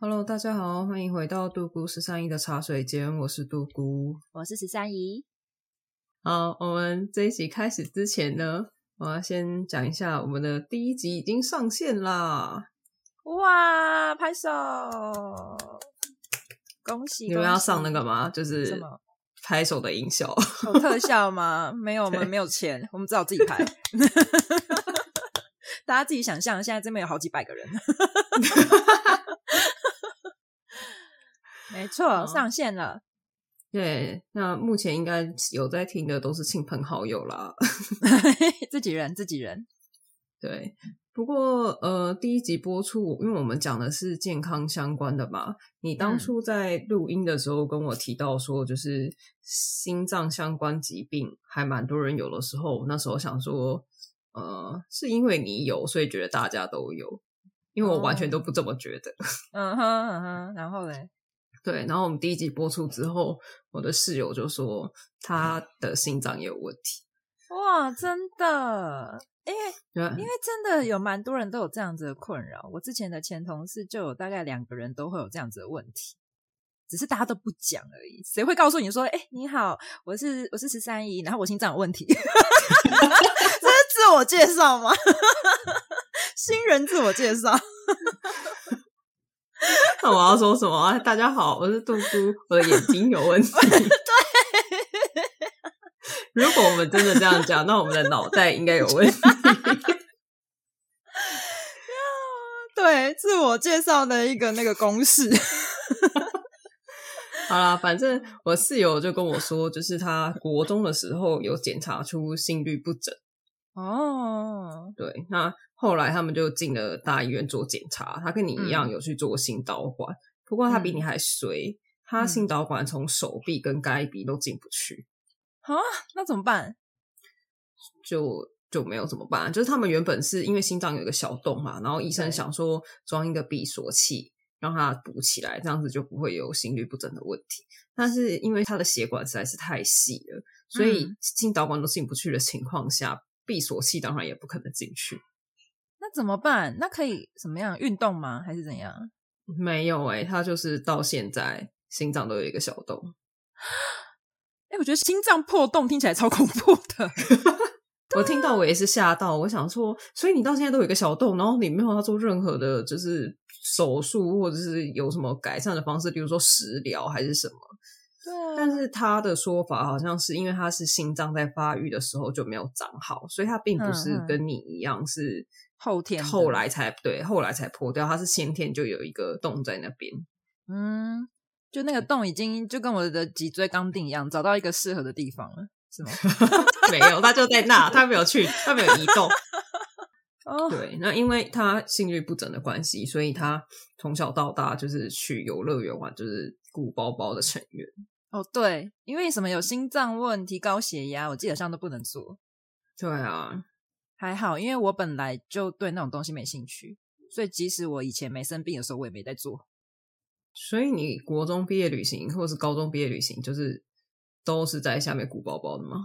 Hello，大家好，欢迎回到杜姑十三姨的茶水间，我是杜姑，我是十三姨。好，我们这一集开始之前呢，我要先讲一下我们的第一集已经上线啦！哇，拍手！恭喜！你们要上那个吗？就是拍手的音效，有特效吗？没有，我们没有钱，我们只好自己拍。大家自己想象，现在这边有好几百个人。没错，上线了。对，那目前应该有在听的都是亲朋好友啦，自己人，自己人。对，不过呃，第一集播出，因为我们讲的是健康相关的嘛。你当初在录音的时候跟我提到说，就是心脏相关疾病还蛮多人有的时候，那时候想说，呃，是因为你有，所以觉得大家都有，因为我完全都不这么觉得。嗯哼嗯哼，然后嘞？对，然后我们第一集播出之后，我的室友就说他的心脏也有问题。哇，真的？因为 因为真的有蛮多人都有这样子的困扰。我之前的前同事就有大概两个人都会有这样子的问题，只是大家都不讲而已。谁会告诉你说：“哎，你好，我是我是十三姨，然后我心脏有问题。”这是自我介绍吗？新人自我介绍。那我要说什么？大家好，我是杜姑，我的眼睛有问题。对，如果我们真的这样讲，那我们的脑袋应该有问题。对，自我介绍的一个那个公式。好啦，反正我室友就跟我说，就是他国中的时候有检查出心率不整。哦，对，那。后来他们就进了大医院做检查，他跟你一样有去做心导管，嗯、不过他比你还衰，嗯、他心导管从手臂跟该鼻都进不去。啊，那怎么办？就就没有怎么办？就是他们原本是因为心脏有一个小洞嘛，然后医生想说装一个闭锁器让它补起来，这样子就不会有心律不整的问题。但是因为他的血管实在是太细了，所以心导管都进不去的情况下，闭锁器当然也不可能进去。那怎么办？那可以怎么样运动吗？还是怎样？没有哎、欸，他就是到现在心脏都有一个小洞。哎、欸，我觉得心脏破洞听起来超恐怖的。我听到我也是吓到，我想说，所以你到现在都有一个小洞，然后你没有要做任何的，就是手术或者是有什么改善的方式，比如说食疗还是什么？对啊。但是他的说法好像是因为他是心脏在发育的时候就没有长好，所以他并不是跟你一样是。后天，后来才对，后来才破掉。他是先天就有一个洞在那边，嗯，就那个洞已经就跟我的脊椎钢钉一样，找到一个适合的地方了，是吗？没有，他就在那，他没有去，他没有移动。哦，对，那因为他心率不整的关系，所以他从小到大就是去游乐园玩，就是鼓包包的成员。哦，对，因为什么有心脏问题、高血压，我基本上都不能做。对啊。还好，因为我本来就对那种东西没兴趣，所以即使我以前没生病的时候，我也没在做。所以你国中毕业旅行或者是高中毕业旅行，就是都是在下面鼓包包的吗？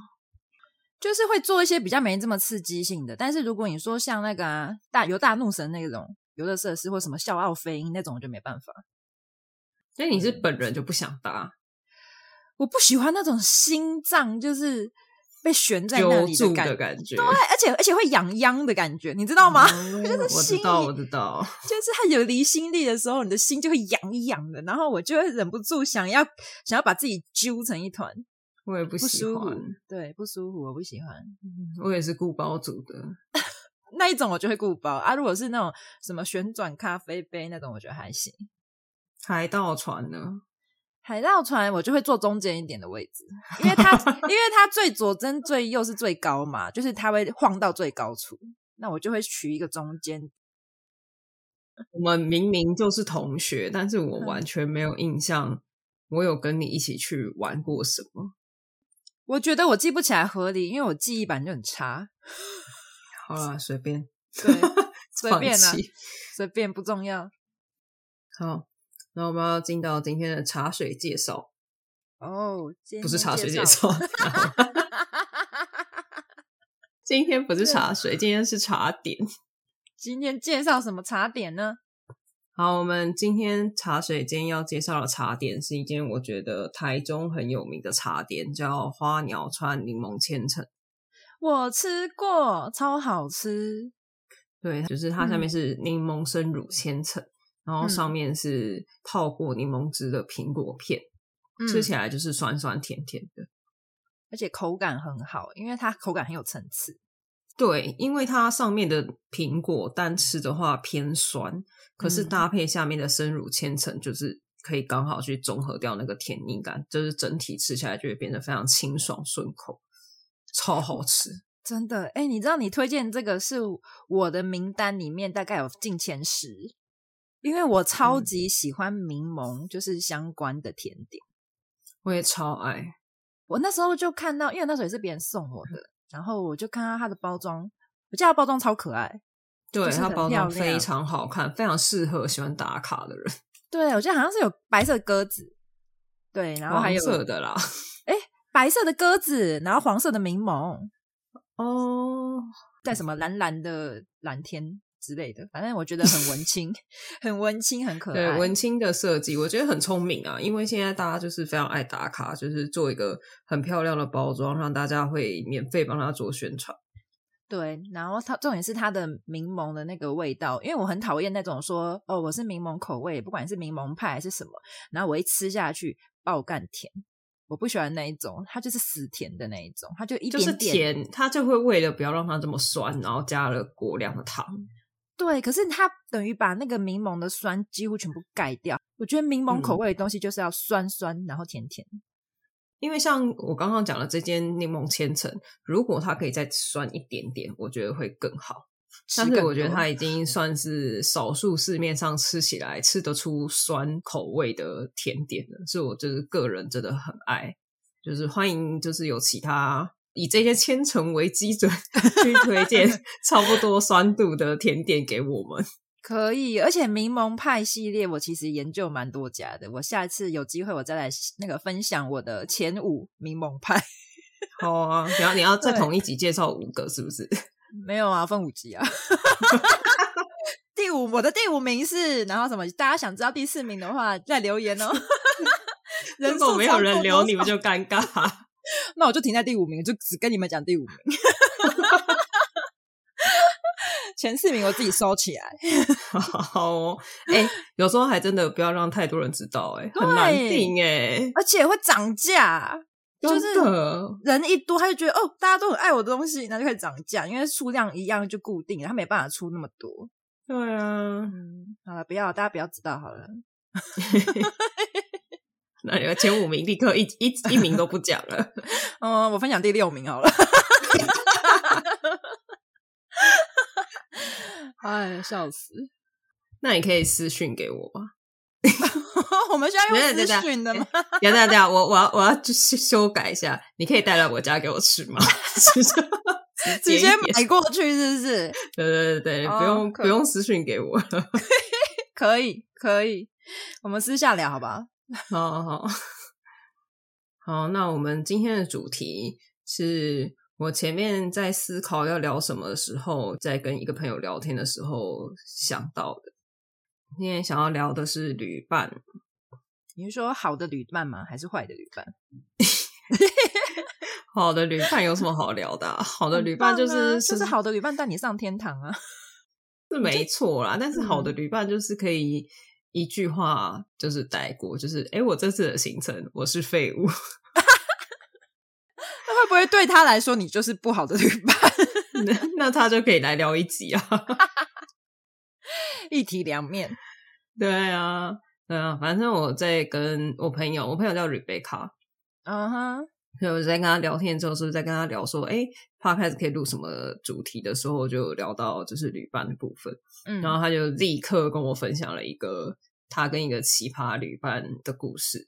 就是会做一些比较没这么刺激性的。但是如果你说像那个啊，大游大怒神那种游乐设施，或什么笑傲飞鹰那种，我就没办法。所以你是本人就不想搭？我不喜欢那种心脏，就是。被悬在那里的感觉，的感觉，对，而且而且会痒痒的感觉，你知道吗？嗯、就是心我知道，我知道，就是它有离心力的时候，你的心就会痒痒的，然后我就会忍不住想要想要把自己揪成一团，我也不喜欢，对，不舒服，我不喜欢。我也是顾包组的 那一种，我就会顾包啊。如果是那种什么旋转咖啡杯那种，我觉得还行。海盗船呢？海盗船我就会坐中间一点的位置，因为它 因为它最左跟最右是最高嘛，就是它会晃到最高处，那我就会取一个中间。我们明明就是同学，但是我完全没有印象，我有跟你一起去玩过什么？我觉得我记不起来合理，因为我记忆版就很差。好啦，随便，对，随便啦，弃随便不重要。好。那我们要进到今天的茶水介绍哦，不是茶水介绍，今天不是茶水，今天是茶点。今天介绍什么茶点呢？好，我们今天茶水间要介绍的茶点是一间我觉得台中很有名的茶店，叫花鸟川柠檬千层。我吃过，超好吃。对，就是它下面是柠檬生乳千层，嗯、然后上面是泡过柠檬汁的苹果片，嗯、吃起来就是酸酸甜甜的，而且口感很好，因为它口感很有层次。对，因为它上面的苹果单吃的话偏酸。可是搭配下面的生乳千层，就是可以刚好去中和掉那个甜腻感，就是整体吃起来就会变得非常清爽顺口，超好吃，真的。哎，你知道你推荐这个是我的名单里面大概有进前十，因为我超级喜欢柠檬，就是相关的甜点，我也超爱。我那时候就看到，因为那时候也是别人送我的，然后我就看到它的包装，我觉得它包装超可爱。对，它包装非常好看，非常适合喜欢打卡的人。对，我记得好像是有白色鸽子，对，然后还有黄色的啦。哎，白色的鸽子，然后黄色的柠檬，哦，在什么蓝蓝的蓝天之类的，反正我觉得很文青，很文青，很可爱。对，文青的设计，我觉得很聪明啊，因为现在大家就是非常爱打卡，就是做一个很漂亮的包装，让大家会免费帮他做宣传。对，然后它重点是它的柠檬的那个味道，因为我很讨厌那种说哦，我是柠檬口味，不管是柠檬派还是什么，然后我一吃下去爆干甜，我不喜欢那一种，它就是死甜的那一种，它就一点点就是甜，它就会为了不要让它这么酸，然后加了过量的糖。对，可是它等于把那个柠檬的酸几乎全部盖掉。我觉得柠檬口味的东西就是要酸酸，嗯、然后甜甜。因为像我刚刚讲的这间柠檬千层，如果它可以再酸一点点，我觉得会更好。但是我觉得它已经算是少数市面上吃起来吃得出酸口味的甜点了，所以我就是个人真的很爱。就是欢迎，就是有其他以这些千层为基准去推荐 差不多酸度的甜点给我们。可以，而且柠檬派系列我其实研究蛮多家的。我下一次有机会我再来那个分享我的前五柠檬派。好啊，然后你要再同一集介绍五个是不是？没有啊，分五集啊。第五，我的第五名是，然后什么？大家想知道第四名的话，再留言哦。如果没有人留，你们就尴尬。那我就停在第五名，就只跟你们讲第五名。前四名我自己收起来。好哦，哎、欸，有时候还真的不要让太多人知道、欸，哎，很难定哎、欸，而且会涨价。就是人一多，他就觉得哦，大家都很爱我的东西，那就会涨价。因为数量一样就固定，他没办法出那么多。对啊，嗯，好了，不要，大家不要知道好了。那你们前五名立刻一一一名都不讲了。嗯，我分享第六名好了。哎，笑死！那你可以私讯给我吗？我们需要用私讯的吗？等等等，我我要我要去修改一下。你可以带来我家给我吃吗？直接买过去是不是？对对对对，不用不用私讯给我。可以可以，我们私下聊好不 好？好好 好，那我们今天的主题是。我前面在思考要聊什么的时候，在跟一个朋友聊天的时候想到的。今天想要聊的是旅伴。你是说好的旅伴吗？还是坏的旅伴？好的旅伴有什么好聊的啊？好的旅伴就是、啊、就是好的旅伴带你上天堂啊，是没错啦。但是好的旅伴就是可以一句话就是带过，就是诶，我这次的行程我是废物。那会不会对他来说，你就是不好的旅伴？那那他就可以来聊一集啊，一体两面。对啊，对啊，反正我在跟我朋友，我朋友叫 Rebecca，嗯哼、uh，huh. 所以我在跟他聊天之后，是不是在跟他聊说，哎，Podcast 可以录什么主题的时候，就聊到就是旅伴的部分。嗯，然后他就立刻跟我分享了一个他跟一个奇葩旅伴的故事。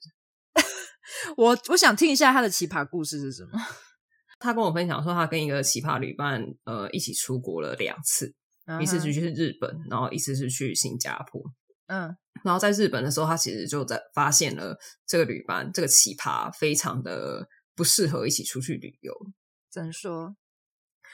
我我想听一下他的奇葩故事是什么。他跟我分享说，他跟一个奇葩旅伴，呃，一起出国了两次，uh huh. 一次是去日本，然后一次是去新加坡。嗯，然后在日本的时候，他其实就在发现了这个旅伴，这个奇葩非常的不适合一起出去旅游。怎说？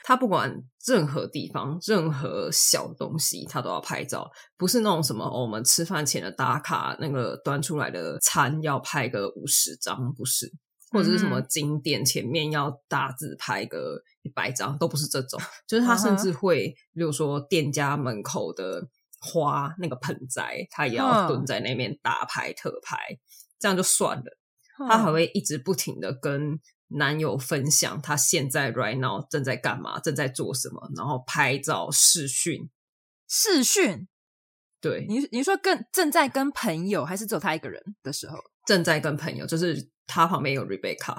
他不管任何地方、任何小东西，他都要拍照。不是那种什么、哦、我们吃饭前的打卡，那个端出来的餐要拍个五十张，不是，或者是什么景点前面要大字拍个一百张，都不是这种。就是他甚至会，比如说店家门口的花那个盆栽，他也要蹲在那边大拍特拍，这样就算了。他还会一直不停的跟。男友分享她现在 right now 正在干嘛，正在做什么，然后拍照视讯，视讯，对你，你说跟正在跟朋友，还是只有她一个人的时候？正在跟朋友，就是她旁边有 Rebecca，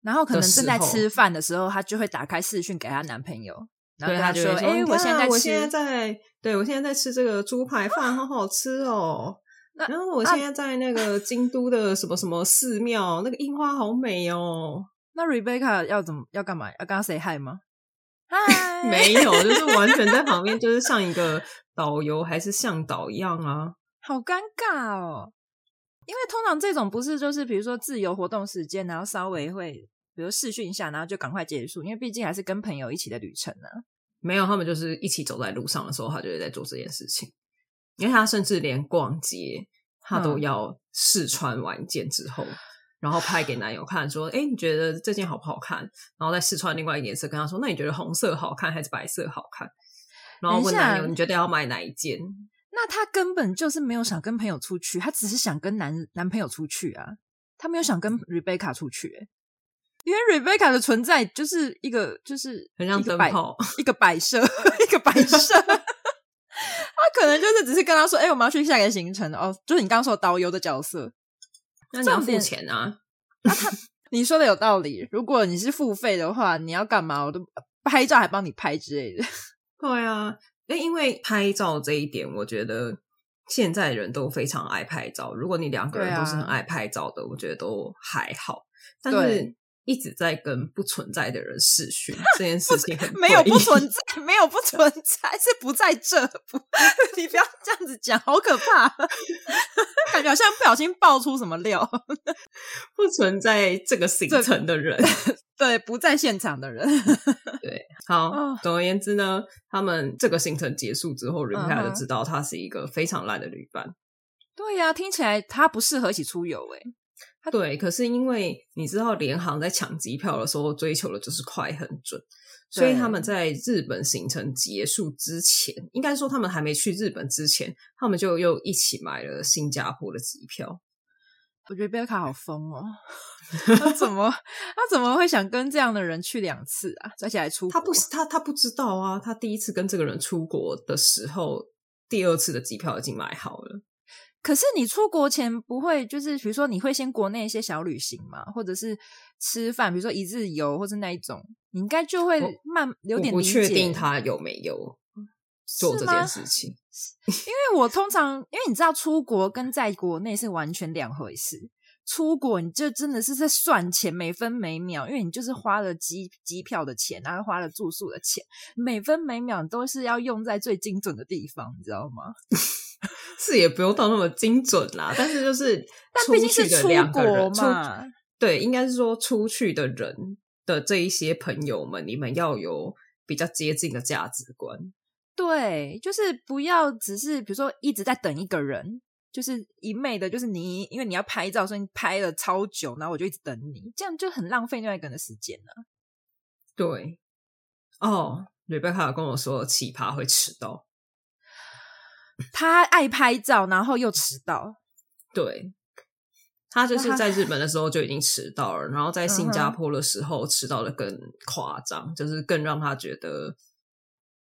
然后可能正在吃饭的时候，她就会打开视讯给她男朋友，然后他就说：“哎、欸，我现在我现在在，对我现在在吃这个猪排饭，好好吃哦。”然后我现在在那个京都的什么什么寺庙，那个樱花好美哦。那 Rebecca 要怎么要干嘛？要跟他 say hi 吗？嗨，没有，就是完全在旁边，就是像一个导游还是向导一样啊。好尴尬哦，因为通常这种不是就是比如说自由活动时间，然后稍微会比如试训一下，然后就赶快结束，因为毕竟还是跟朋友一起的旅程呢、啊。没有，他们就是一起走在路上的时候，他就会在做这件事情。因为他甚至连逛街，他都要试穿完一件之后，嗯、然后拍给男友看，说：“哎，你觉得这件好不好看？”然后再试穿另外一个颜色，跟他说：“那你觉得红色好看还是白色好看？”然后问男友：“你觉得要买哪一件？”那他根本就是没有想跟朋友出去，他只是想跟男男朋友出去啊，他没有想跟 Rebecca 出去、欸，因为 Rebecca 的存在就是一个就是很像灯泡，一个摆设，一个摆设。他可能就是只是跟他说：“哎、欸，我们要去下一个行程哦，就是你刚刚说导游的角色。”那你要付钱啊？那他 你说的有道理。如果你是付费的话，你要干嘛？我都拍照还帮你拍之类的。对啊，因为拍照这一点，我觉得现在人都非常爱拍照。如果你两个人都是很爱拍照的，啊、我觉得都还好。但是。一直在跟不存在的人视讯，这件事情很没有不存 在，没有不存在，是不在这。不，你不要这样子讲，好可怕，感觉好像不小心爆出什么料。不存在这个行程的人，对，不在现场的人，对。好，哦、总而言之呢，他们这个行程结束之后，Rebecca 就知道他是一个非常烂的旅伴。对呀、啊，听起来他不适合一起出游诶。对，可是因为你知道，联航在抢机票的时候追求的就是快很准，所以他们在日本行程结束之前，应该说他们还没去日本之前，他们就又一起买了新加坡的机票。我觉得贝卡好疯哦，他怎么他怎么会想跟这样的人去两次啊？而且还出国？他不他他不知道啊，他第一次跟这个人出国的时候，第二次的机票已经买好了。可是你出国前不会，就是比如说你会先国内一些小旅行嘛，或者是吃饭，比如说一日游或者那一种，你应该就会慢有点理解。不确定他有没有做这件事情，因为我通常因为你知道出国跟在国内是完全两回事。出国你就真的是在算钱，每分每秒，因为你就是花了机机票的钱，然后花了住宿的钱，每分每秒都是要用在最精准的地方，你知道吗？是也不用到那么精准啦，但是就是但毕竟是出国嘛，对，应该是说出去的人的这一些朋友们，你们要有比较接近的价值观。对，就是不要只是比如说一直在等一个人，就是一昧的，就是你因为你要拍照，所以你拍了超久，然后我就一直等你，这样就很浪费另外一个人的时间了。对，哦，瑞贝卡跟我说奇葩会迟到。他爱拍照，然后又迟到。对，他就是在日本的时候就已经迟到了，然后在新加坡的时候迟到的更夸张，就是更让他觉得，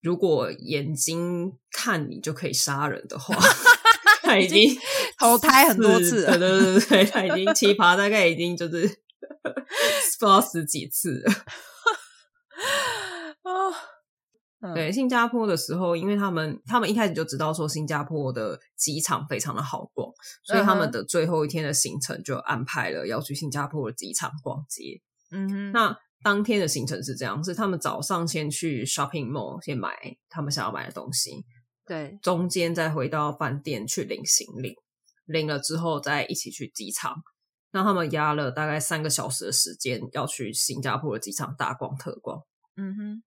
如果眼睛看你就可以杀人的话，他已经投胎很多次了。对对对对，他已经奇葩，大概已经就是 不知道十几次了。哦。对，新加坡的时候，因为他们他们一开始就知道说新加坡的机场非常的好逛，所以他们的最后一天的行程就安排了要去新加坡的机场逛街。嗯哼，那当天的行程是这样：是他们早上先去 shopping mall 先买他们想要买的东西，对，中间再回到饭店去领行李，领了之后再一起去机场。那他们压了大概三个小时的时间要去新加坡的机场大逛特逛。嗯哼。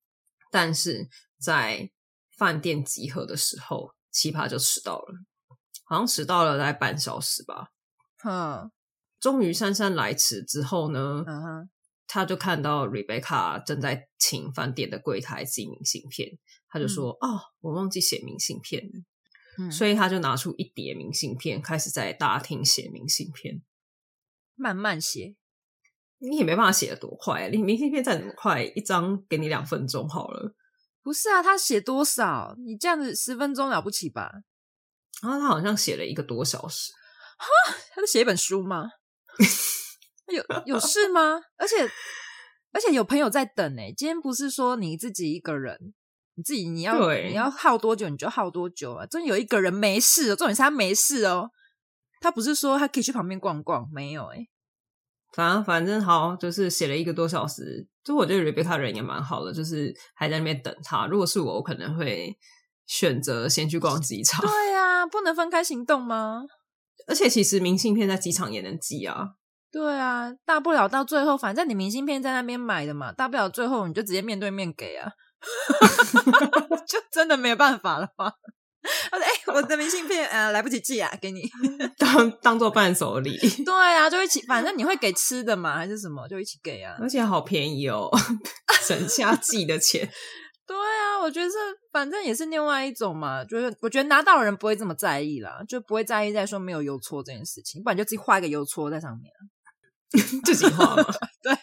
但是在饭店集合的时候，奇葩就迟到了，好像迟到了大概半小时吧。嗯，终于姗姗来迟之后呢，嗯哼，他就看到 Rebecca 正在请饭店的柜台寄明信片，他就说：“嗯、哦，我忘记写明信片了。嗯”所以他就拿出一叠明信片，开始在大厅写明信片，慢慢写。你也没办法写得多快，你明信片再怎么快，一张给你两分钟好了。不是啊，他写多少？你这样子十分钟了不起吧？然后他好像写了一个多小时。哈，他在写一本书吗？有有事吗？而且而且有朋友在等哎，今天不是说你自己一个人，你自己你要你要耗多久你就耗多久啊！真有一个人没事，重点是他没事哦。他不是说他可以去旁边逛逛，没有哎。反正反正好，就是写了一个多小时。就我觉得 Rebecca 人也蛮好的，就是还在那边等他。如果是我，我可能会选择先去逛机场。对啊，不能分开行动吗？而且其实明信片在机场也能寄啊。对啊，大不了到最后，反正你明信片在那边买的嘛，大不了最后你就直接面对面给啊，就真的没有办法了吗？我说：“哎、欸，我的明信片呃来不及寄啊，给你 当当做伴手礼。”对啊，就一起，反正你会给吃的嘛，还是什么，就一起给啊。而且好便宜哦，省下寄的钱。对啊，我觉得这反正也是另外一种嘛，就是我觉得拿到的人不会这么在意啦，就不会在意在说没有邮戳这件事情，不然就自己画一个邮戳在上面，自己画嘛。对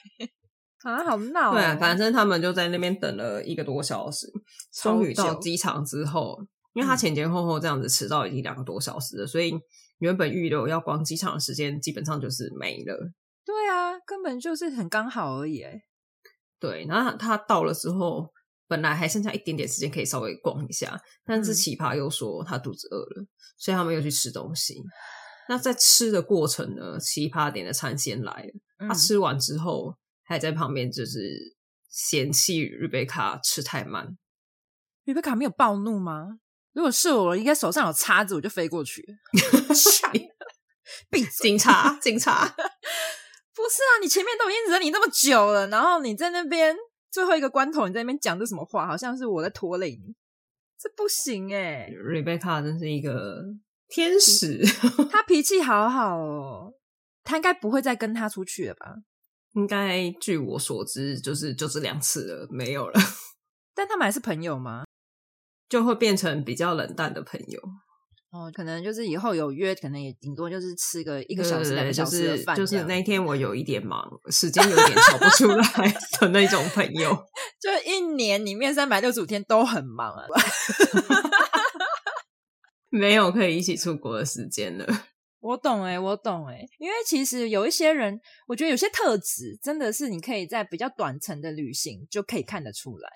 啊，好闹、哦。对啊，反正他们就在那边等了一个多小时，终于到机场之后。因为他前前后后这样子迟到已经两个多小时了，所以原本预留要逛机场的时间基本上就是没了。对啊，根本就是很刚好而已。对，然后他到了之后，本来还剩下一点点时间可以稍微逛一下，但是奇葩又说他肚子饿了，所以他们又去吃东西。那在吃的过程呢，奇葩点的餐先来了，他吃完之后还在旁边就是嫌弃瑞贝卡吃太慢。瑞贝卡没有暴怒吗？如果是我，应该手上有叉子，我就飞过去。闭嘴！警察，警察！不是啊，你前面都已经忍你那么久了，然后你在那边最后一个关头，你在那边讲这什么话？好像是我在拖累你，这不行哎、欸。Rebecca 真是一个天使，他脾气好好哦，他应该不会再跟他出去了吧？应该据我所知，就是就这两次了，没有了。但他们还是朋友吗？就会变成比较冷淡的朋友哦，可能就是以后有约，可能也顶多就是吃个一个小时、两个小时的饭。就是那一天我有一点忙，时间有点抽不出来 的那种朋友。就一年里面三百六十五天都很忙啊，没有可以一起出国的时间了。我懂哎、欸，我懂哎、欸，因为其实有一些人，我觉得有些特质真的是你可以在比较短程的旅行就可以看得出来。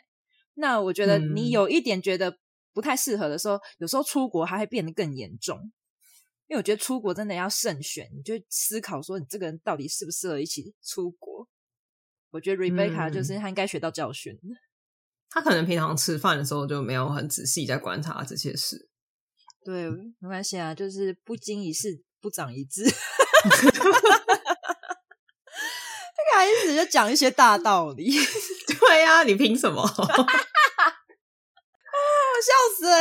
那我觉得你有一点觉得。不太适合的时候，有时候出国还会变得更严重，因为我觉得出国真的要慎选，你就思考说你这个人到底适不适合一起出国。我觉得 Rebecca 就是他应该学到教训，嗯，他可能平常吃饭的时候就没有很仔细在观察这些事。对，没关系啊，就是不经一事不长一智。他开始就讲一些大道理。对呀，啊，你凭什么？笑死了！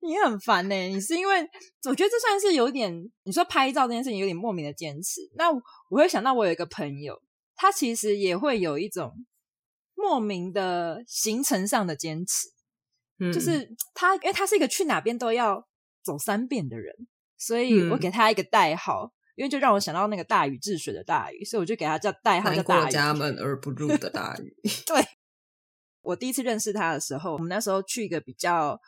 你很烦呢、欸。你是因为我觉得这算是有点，你说拍照这件事情有点莫名的坚持。那我会想到我有一个朋友，他其实也会有一种莫名的行程上的坚持。嗯，就是他，因为他是一个去哪边都要走三遍的人，所以我给他一个代号，因为就让我想到那个大禹治水的大禹，所以我就给他叫代号叫大家门而不入的大禹。对。我第一次认识他的时候，我们那时候去一个比较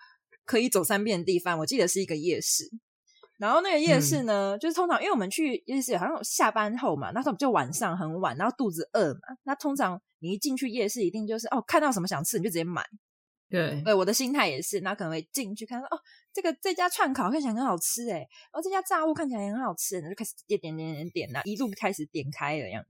可以走三遍的地方，我记得是一个夜市。然后那个夜市呢，嗯、就是通常因为我们去夜市好像下班后嘛，那时候就晚上很晚，然后肚子饿嘛，那通常你一进去夜市，一定就是哦，看到什么想吃你就直接买。对，对，我的心态也是，那可能会进去看到哦，这个这家串烤看起来很好吃诶，哦，这家炸物看起来也很好吃，然后就开始点点点点点，一路开始点开了样子。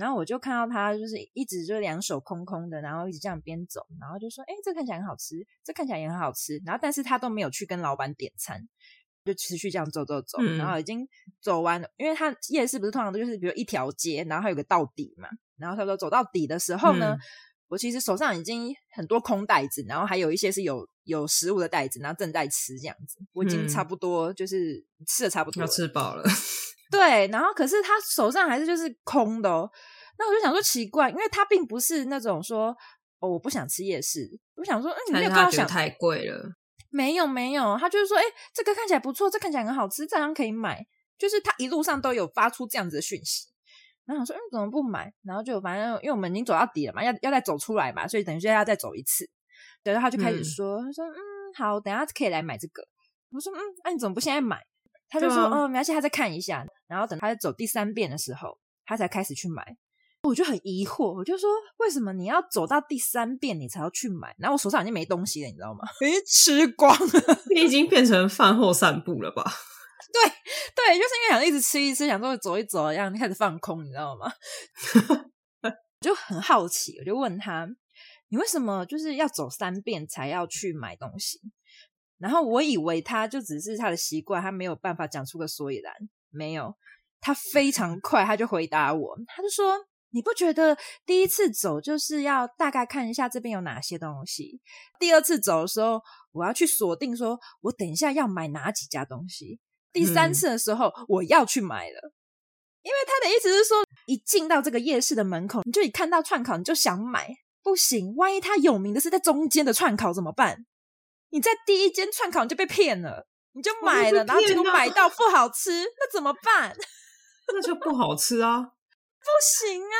然后我就看到他，就是一直就两手空空的，然后一直这样边走，然后就说：“哎，这看起来很好吃，这看起来也很好吃。”然后，但是他都没有去跟老板点餐，就持续这样走走走。嗯、然后已经走完了，因为他夜市不是通常都就是比如一条街，然后还有个到底嘛。然后他说走到底的时候呢，嗯、我其实手上已经很多空袋子，然后还有一些是有有食物的袋子，然后正在吃这样子。我已经差不多就是吃的差不多了，要吃饱了。对，然后可是他手上还是就是空的哦。那我就想说奇怪，因为他并不是那种说哦我不想吃夜市，我想说嗯你没有看到想太贵了，没有没有，他就是说哎这个看起来不错，这看起来很好吃，这样可以买。就是他一路上都有发出这样子的讯息。然后我说：“嗯，怎么不买？”然后就反正因为我们已经走到底了嘛，要要再走出来嘛，所以等于说要再走一次。然后他就开始说：“嗯、他说嗯，好，等下可以来买这个。”我说：“嗯，那、啊、你怎么不现在买？”他就说：“哦，没关系，他再看一下。”然后等他在走第三遍的时候，他才开始去买。我就很疑惑，我就说：“为什么你要走到第三遍你才要去买？”然后我手上已经没东西了，你知道吗？诶，吃光了，你已经变成饭后散步了吧？对对，就是因为想一直吃一吃，想说走一走，然后开始放空，你知道吗？就很好奇，我就问他：“你为什么就是要走三遍才要去买东西？”然后我以为他就只是他的习惯，他没有办法讲出个所以然。没有，他非常快，他就回答我，他就说：“你不觉得第一次走就是要大概看一下这边有哪些东西？第二次走的时候，我要去锁定说，我等一下要买哪几家东西？”第三次的时候，嗯、我要去买了，因为他的意思是说，一进到这个夜市的门口，你就一看到串烤，你就想买，不行，万一他有名的是在中间的串烤怎么办？你在第一间串烤你就被骗了，你就买了，然后结果买到不好吃，那怎么办？那就不好吃啊，不行啊。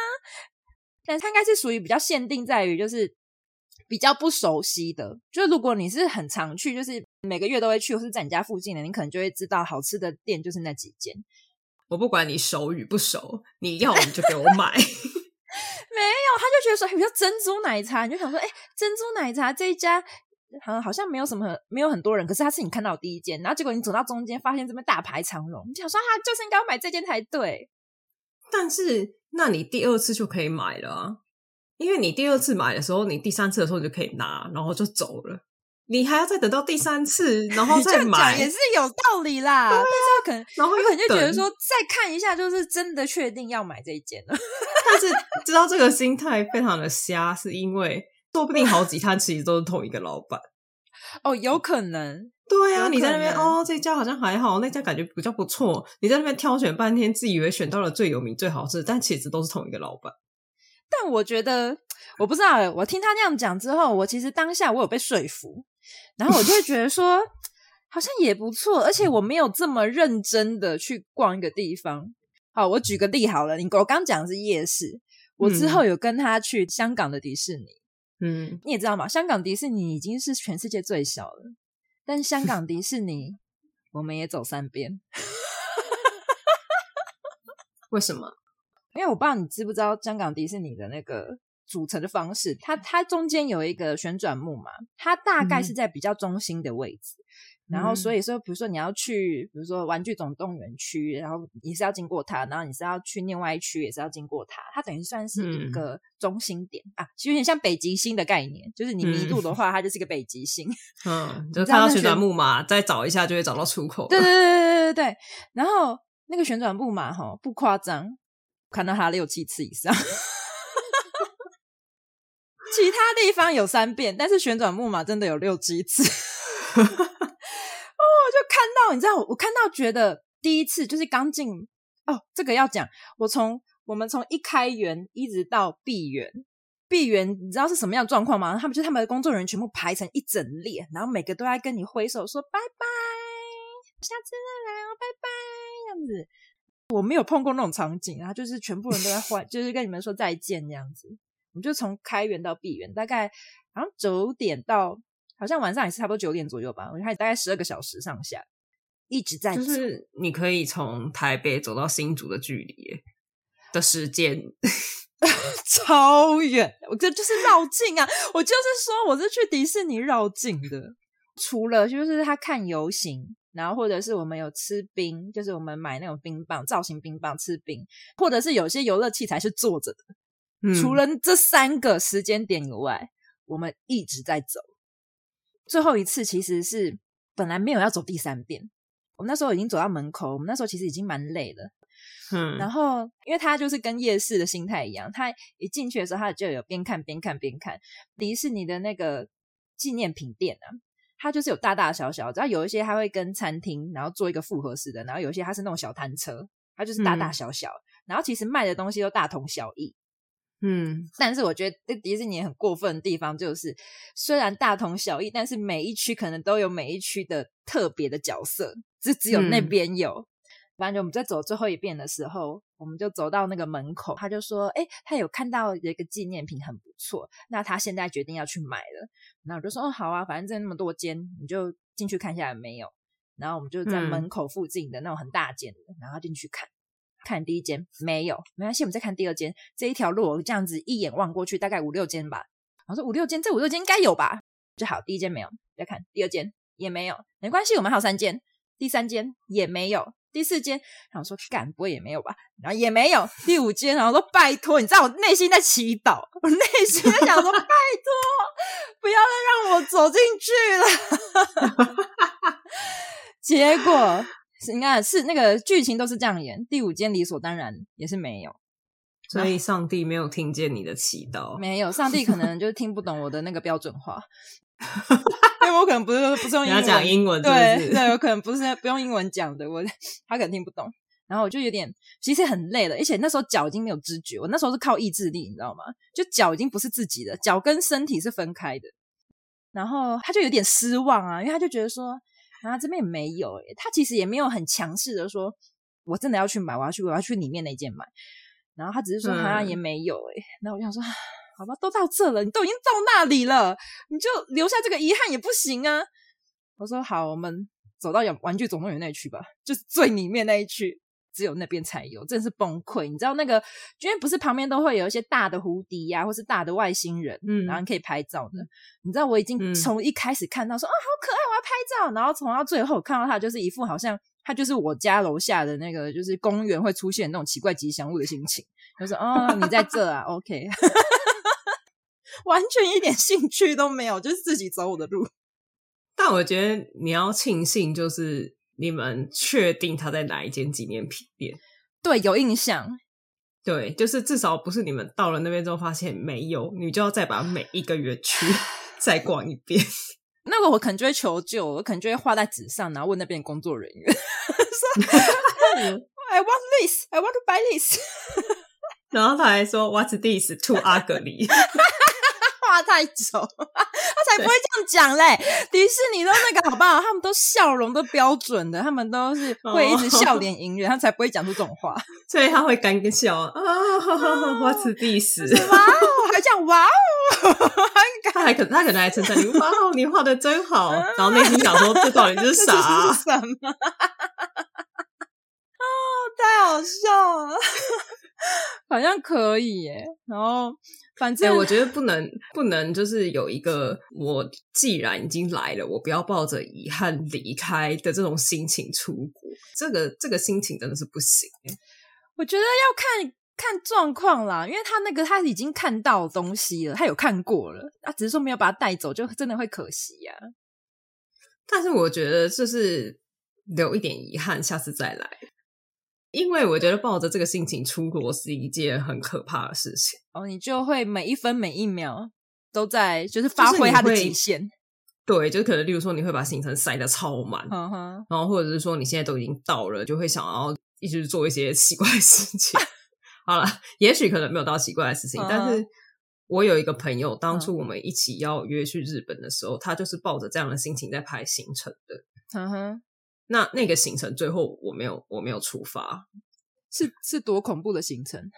但它应该是属于比较限定在于就是。比较不熟悉的，就如果你是很常去，就是每个月都会去，或是在你家附近的，你可能就会知道好吃的店就是那几间。我不管你熟与不熟，你要你就给我买。没有，他就觉得说，比如珍珠奶茶，你就想说，哎，珍珠奶茶这一家好像好像没有什么，没有很多人，可是他是你看到的第一间，然后结果你走到中间，发现这边大排长龙，你想说他就是应该要买这间才对。但是，那你第二次就可以买了啊。因为你第二次买的时候，你第三次的时候你就可以拿，然后就走了。你还要再等到第三次，然后 再买，也是有道理啦。对啊，但是他可能，然后他可能就觉得说，再看一下，就是真的确定要买这一件了。但是知道这个心态非常的瞎，是因为说不定好几摊其实都是同一个老板。哦，有可能。对啊，你在那边哦，这家好像还好，那家感觉比较不错。你在那边挑选半天，自以为选到了最有名、最好吃，但其实都是同一个老板。但我觉得，我不知道，我听他那样讲之后，我其实当下我有被说服，然后我就会觉得说，好像也不错，而且我没有这么认真的去逛一个地方。好，我举个例好了，你我刚讲的是夜市，我之后有跟他去香港的迪士尼，嗯，你也知道嘛，香港迪士尼已经是全世界最小了，但香港迪士尼我们也走三遍，为什么？因为我不知道你知不知道香港迪士尼的那个组成的方式，它它中间有一个旋转木马，它大概是在比较中心的位置，嗯、然后所以说，比如说你要去，比如说玩具总动员区，然后你是要经过它，然后你是要去另外一区也是要经过它，它等于算是一个中心点、嗯、啊，其实有点像北极星的概念，就是你迷路的话，它就是一个北极星。嗯，就看到旋转木马，再找一下就会找到出口。对 对对对对对，然后那个旋转木马哈，不夸张。看到它六七次以上，其他地方有三遍，但是旋转木马真的有六七次。哦，就看到你知道，我看到觉得第一次就是刚进哦，这个要讲，我从我们从一开园一直到闭园，闭园你知道是什么样的状况吗？他们就他们的工作人员全部排成一整列，然后每个都在跟你挥手说拜拜，下次再来哦，拜拜，这样子。我没有碰过那种场景啊，就是全部人都在 换，就是跟你们说再见这样子。我们就从开园到闭园，大概好像九点到，好像晚上也是差不多九点左右吧。我看大概十二个小时上下，一直在。就是你可以从台北走到新竹的距离的时间，超远。我这就是绕境啊！我就是说我是去迪士尼绕境的，除了就是他看游行。然后或者是我们有吃冰，就是我们买那种冰棒，造型冰棒吃冰，或者是有些游乐器材是坐着的。嗯，除了这三个时间点以外，我们一直在走。最后一次其实是本来没有要走第三遍，我们那时候已经走到门口，我们那时候其实已经蛮累了。嗯，然后因为他就是跟夜市的心态一样，他一进去的时候，他就有边看边看边看迪士尼的那个纪念品店啊，它就是有大大小小，只要有一些他会跟餐厅，然后做一个复合式的，然后有一些它是那种小摊车，它就是大大小小，嗯、然后其实卖的东西都大同小异。嗯，但是我觉得迪士尼很过分的地方就是，虽然大同小异，但是每一区可能都有每一区的特别的角色，只只有那边有。嗯、反正就我们在走最后一遍的时候，我们就走到那个门口，他就说：“哎，他有看到有一个纪念品很不错，那他现在决定要去买了。”那我就说：“哦，好啊，反正这那么多间，你就进去看一下有没有。”然后我们就在门口附近的那种很大间的，嗯、然后进去看。看第一间没有，没关系，我们再看第二间。这一条路我这样子一眼望过去，大概五六间吧。我说五六间，这五六间应该有吧？就好，第一间没有，再看第二间也没有，没关系，我们还有三间。第三间也没有，第四间，然后说干不会也没有吧？然后也没有，第五间，然后说拜托，你知道我内心在祈祷，我内心在想说拜托，不要再让我走进去了。结果。是，应该是那个剧情都是这样演。第五间理所当然也是没有，所以上帝没有听见你的祈祷。没有，上帝可能就是听不懂我的那个标准话，因为我可能不是不是用英文讲英文，对对，我可能不是不用英文讲的，我 他可能听不懂。然后我就有点其实很累了，而且那时候脚已经没有知觉，我那时候是靠意志力，你知道吗？就脚已经不是自己的，脚跟身体是分开的。然后他就有点失望啊，因为他就觉得说。然后这边也没有诶，他其实也没有很强势的说，我真的要去买，我要去，我要去里面那间买。然后他只是说，好像也没有诶。那、嗯、我想说，好吧，都到这了，你都已经到那里了，你就留下这个遗憾也不行啊。我说好，我们走到玩具总动员那一区吧，就是最里面那一区。只有那边才有，真的是崩溃。你知道那个，因为不是旁边都会有一些大的蝴蝶呀、啊，或是大的外星人，嗯，然后你可以拍照的。你知道我已经从一开始看到说，啊、好可爱，我要拍照。然后从到最后看到他，就是一副好像他就是我家楼下的那个，就是公园会出现那种奇怪吉祥物的心情。就说，哦，你在这啊，OK，完全一点兴趣都没有，就是自己走我的路。但我觉得你要庆幸，就是。你们确定他在哪一间纪念品店？对，有印象。对，就是至少不是你们到了那边之后发现没有，你就要再把每一个园区 再逛一遍。那个我可能就会求救，我可能就会画在纸上，然后问那边工作人员 说：“I want this, I want to buy this。”然后他还说：“What's this? Too ugly。”话太丑，他才不会这样讲嘞！迪士尼都那个好不好？他们都笑容都标准的，他们都是会一直笑脸迎人，他才不会讲出这种话。所以他会干笑啊！What's this？哇哦，还讲哇哦，他还可他可能还称赞你哇哦，你画的真好。然后内心想说，这到底是啥？什么？哦，太好笑了，好像可以耶。然后。反正我觉得不能不能，就是有一个我既然已经来了，我不要抱着遗憾离开的这种心情出国。这个这个心情真的是不行。我觉得要看看状况啦，因为他那个他已经看到东西了，他有看过了，他只是说没有把他带走，就真的会可惜呀、啊。但是我觉得就是留一点遗憾，下次再来。因为我觉得抱着这个心情出国是一件很可怕的事情哦，你就会每一分每一秒都在就是发挥它的极限。对，就可能例如说你会把行程塞得超满，然后或者是说你现在都已经到了，就会想要一直做一些奇怪的事情。好了，也许可能没有到奇怪的事情，嗯、但是我有一个朋友，当初我们一起要约去日本的时候，嗯、他就是抱着这样的心情在排行程的。嗯哼。那那个行程最后我没有我没有出发，是是多恐怖的行程，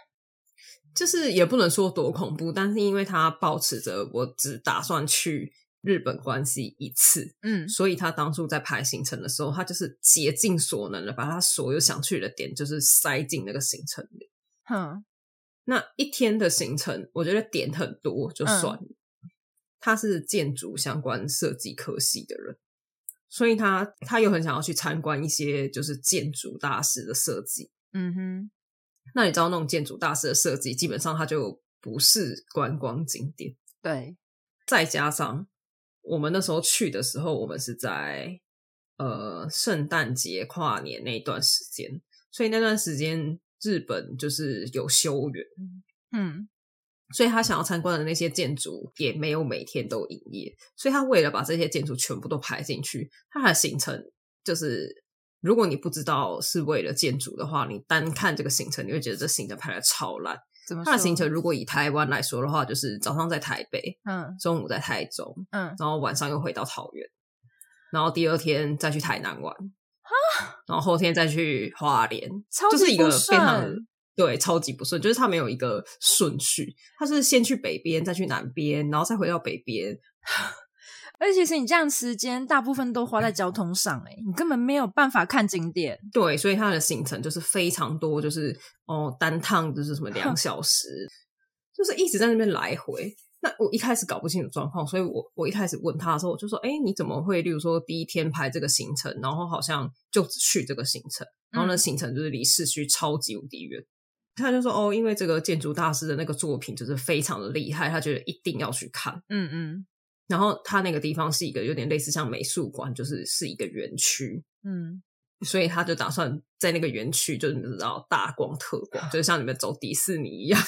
就是也不能说多恐怖，但是因为他保持着我只打算去日本关系一次，嗯，所以他当初在排行程的时候，他就是竭尽所能的把他所有想去的点就是塞进那个行程里。哼，那一天的行程我觉得点很多就算了，嗯，他是建筑相关设计科系的人。所以他他又很想要去参观一些就是建筑大师的设计，嗯哼。那你知道那种建筑大师的设计，基本上它就不是观光景点。对。再加上我们那时候去的时候，我们是在呃圣诞节跨年那段时间，所以那段时间日本就是有休园，嗯，所以他想要参观的那些建筑也没有每天都营业，所以他为了把这些建筑全部都排进去，他的行程就是，如果你不知道是为了建筑的话，你单看这个行程，你会觉得这行程排的超烂。怎么？他的行程如果以台湾来说的话，就是早上在台北，嗯，中午在台中，嗯，然后晚上又回到桃园，然后第二天再去台南玩。然后后天再去花莲，就是一个非常对超级不顺，就是它没有一个顺序，它是先去北边，再去南边，然后再回到北边。而且其实你这样时间大部分都花在交通上，哎，你根本没有办法看景点。对，所以它的行程就是非常多，就是哦单趟就是什么两小时，就是一直在那边来回。那我一开始搞不清楚状况，所以我我一开始问他的时候，我就说：“哎，你怎么会？例如说第一天排这个行程，然后好像就只去这个行程，然后那行程就是离市区超级无敌远。嗯”他就说：“哦，因为这个建筑大师的那个作品就是非常的厉害，他觉得一定要去看。”嗯嗯。然后他那个地方是一个有点类似像美术馆，就是是一个园区。嗯。所以他就打算在那个园区，就是你知道大光特光，就是像你们走迪士尼一样，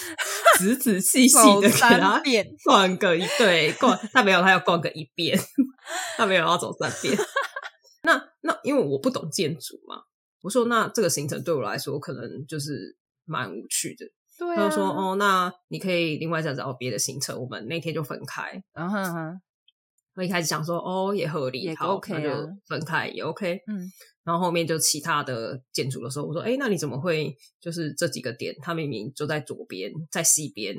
仔仔细细的给他逛个一对逛，他没有，他要逛个一遍，他没有要走三遍。那那因为我不懂建筑嘛，我说那这个行程对我来说可能就是蛮无趣的。对啊，他就说哦，那你可以另外再找别的行程，我们那天就分开。嗯哼哼，我一开始想说哦也合理，好 OK 啊，那就分开也 OK。嗯。然后后面就其他的建筑的时候，我说：“哎，那你怎么会就是这几个点？他明明就在左边，在西边，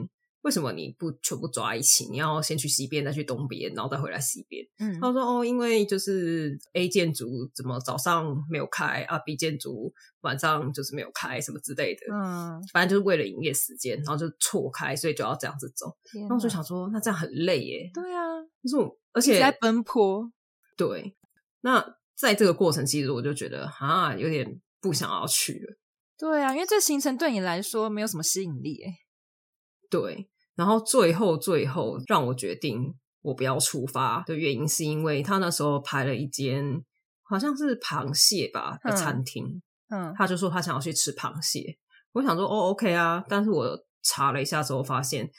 为什么你不全部抓一起？你要先去西边，再去东边，然后再回来西边？”嗯，他说：“哦，因为就是 A 建筑怎么早上没有开啊，B 建筑晚上就是没有开，什么之类的。嗯，反正就是为了营业时间，然后就错开，所以就要这样子走。然后我就想说，那这样很累耶。对啊，就是我，而且在奔波。对，那。”在这个过程，其实我就觉得啊，有点不想要去了。对啊，因为这行程对你来说没有什么吸引力诶。对，然后最后最后让我决定我不要出发的原因，是因为他那时候排了一间好像是螃蟹吧的餐厅，嗯，他就说他想要去吃螃蟹。我想说哦，OK 啊，但是我查了一下之后发现，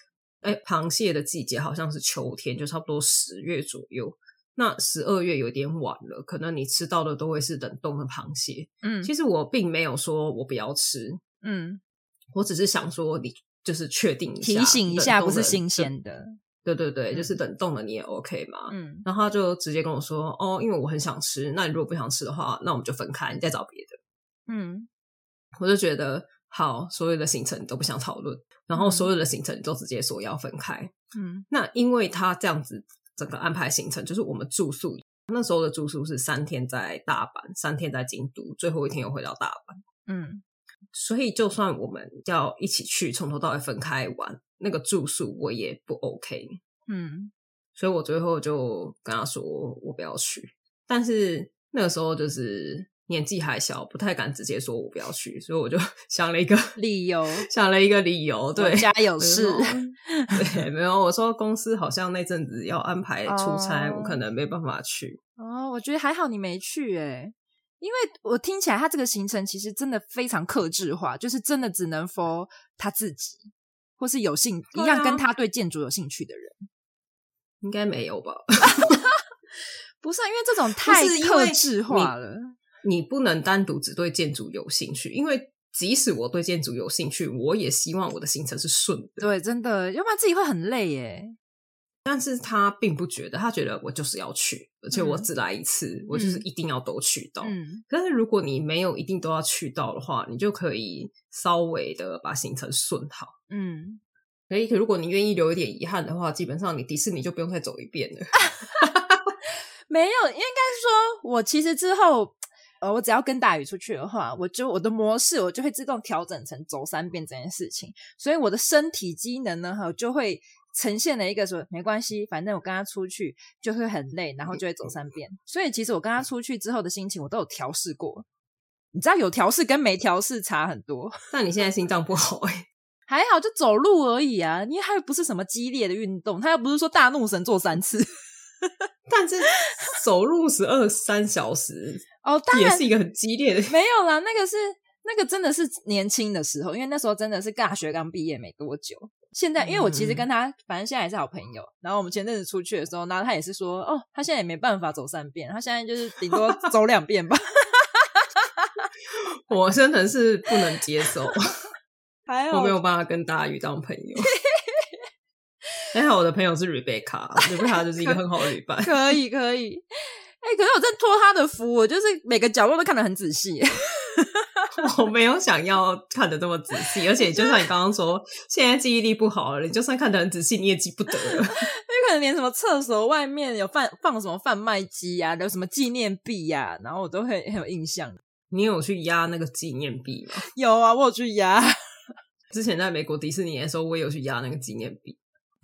哎，螃蟹的季节好像是秋天，就差不多十月左右。那十二月有点晚了，可能你吃到的都会是冷冻的螃蟹。嗯，其实我并没有说我不要吃，嗯，我只是想说你就是确定一下，提醒一下，不是新鲜的。对对对，嗯、就是冷冻的你也 OK 嘛。嗯，然后他就直接跟我说：“哦，因为我很想吃，那你如果不想吃的话，那我们就分开，你再找别的。”嗯，我就觉得好，所有的行程都不想讨论，然后所有的行程都直接说要分开。嗯，那因为他这样子。整个安排行程就是我们住宿，那时候的住宿是三天在大阪，三天在京都，最后一天又回到大阪。嗯，所以就算我们要一起去，从头到尾分开玩，那个住宿我也不 OK。嗯，所以我最后就跟他说我不要去，但是那个时候就是。年纪还小，不太敢直接说我不要去，所以我就 想了一个理由，想了一个理由，对，家有事，对，没有，我说公司好像那阵子要安排出差，哦、我可能没办法去。哦，我觉得还好你没去，诶，因为我听起来他这个行程其实真的非常克制化，就是真的只能 for 他自己，或是有兴、啊、一样跟他对建筑有兴趣的人，应该没有吧？不是，因为这种太克制化了。你不能单独只对建筑有兴趣，因为即使我对建筑有兴趣，我也希望我的行程是顺的。对，真的，要不然自己会很累耶。但是他并不觉得，他觉得我就是要去，而且我只来一次，嗯、我就是一定要都去到。嗯，但是如果你没有一定都要去到的话，你就可以稍微的把行程顺好。嗯，所以如果你愿意留一点遗憾的话，基本上你迪士尼就不用再走一遍了。没有，应该说，我其实之后。呃，我只要跟大宇出去的话，我就我的模式我就会自动调整成走三遍这件事情，所以我的身体机能呢，哈，就会呈现了一个说没关系，反正我跟他出去就会很累，然后就会走三遍。所以其实我跟他出去之后的心情，我都有调试过。你知道有调试跟没调试差很多。那你现在心脏不好哎、欸？还好，就走路而已啊，因为它又不是什么激烈的运动，他又不是说大怒神做三次。但是走路十二三小时。哦，当然也是一个很激烈的，没有啦，那个是那个真的是年轻的时候，因为那时候真的是大学刚毕业没多久。现在，因为我其实跟他，反正现在也是好朋友。然后我们前阵子出去的时候，然后他也是说，哦，他现在也没办法走三遍，他现在就是顶多走两遍吧。我真的是不能接受，还好我没有办法跟大鱼当朋友。还好我的朋友是 Rebecca，Rebecca 就是一个很好的旅伴。可以，可以。哎、欸，可是我在托他的福，我就是每个角落都看得很仔细。我没有想要看的这么仔细，而且就像你刚刚说，现在记忆力不好了，你就算看得很仔细，你也记不得了。因为可能连什么厕所外面有放放什么贩卖机呀，有什么纪念币呀，然后我都会很有印象。你有去压那个纪念币吗？有啊，我有去压。之前在美国迪士尼的时候，我也有去压那个纪念币。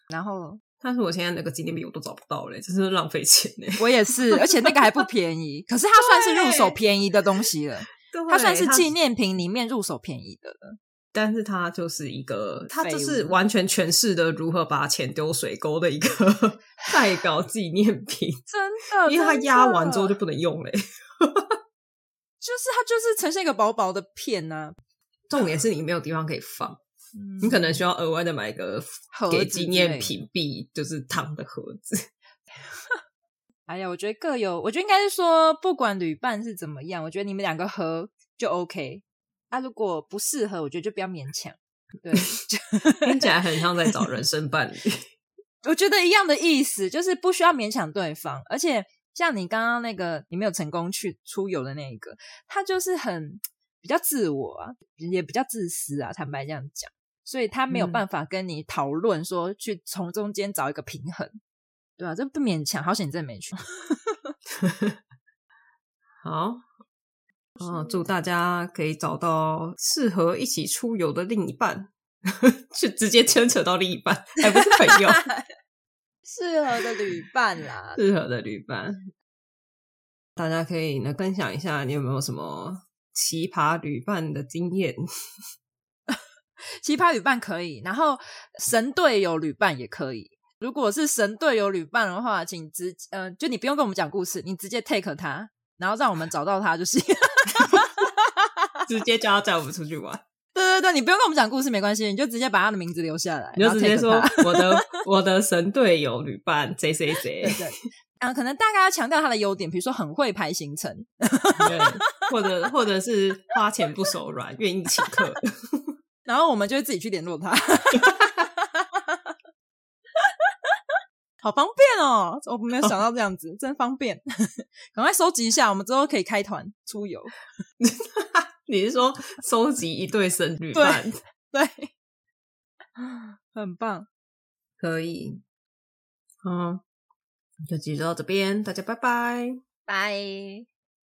然后，但是我现在那个纪念币我都找不到了，真是浪费钱呢。我也是，而且那个还不便宜，可是它算是入手便宜的东西了。它算是纪念品里面入手便宜的了。但是它就是一个，它就是完全诠释的如何把钱丢水沟的一个 代表纪念品。真的，因为它压完之后就不能用嘞。就是它就是呈现一个薄薄的片呢、啊。重点是你没有地方可以放。你可能需要额外的买一个给纪念品币，就是糖的盒子。哎呀，我觉得各有，我觉得应该是说，不管旅伴是怎么样，我觉得你们两个合就 OK。啊，如果不适合，我觉得就不要勉强。对，听起来很像在找人 生伴侣。我觉得一样的意思，就是不需要勉强对方。而且像你刚刚那个，你没有成功去出游的那一个，他就是很比较自我啊，也比较自私啊，坦白这样讲。所以他没有办法跟你讨论说去从中间找一个平衡，嗯、对啊，这不勉强。好险你真的没去。好，嗯，祝大家可以找到适合一起出游的另一半，去直接牵扯到另一半，还不是朋友，适合的旅伴啦，适合的旅伴。大家可以呢分享一下，你有没有什么奇葩旅伴的经验？奇葩旅伴可以，然后神队友旅伴也可以。如果是神队友旅伴的话，请直呃，就你不用跟我们讲故事，你直接 take 他，然后让我们找到他就是。直接叫他载我们出去玩。对对对，你不用跟我们讲故事没关系，你就直接把他的名字留下来，你就直接说我的 我的神队友旅伴谁谁谁。对对，啊，可能大概要强调他的优点，比如说很会排行程，对，或者或者是花钱不手软，愿意请客。然后我们就会自己去联络他，好方便哦！我没有想到这样子，真方便。赶快收集一下，我们之后可以开团出游。你是说收集一对神女伴？对，对，很棒，可以。嗯，就记录到这边，大家拜拜，拜。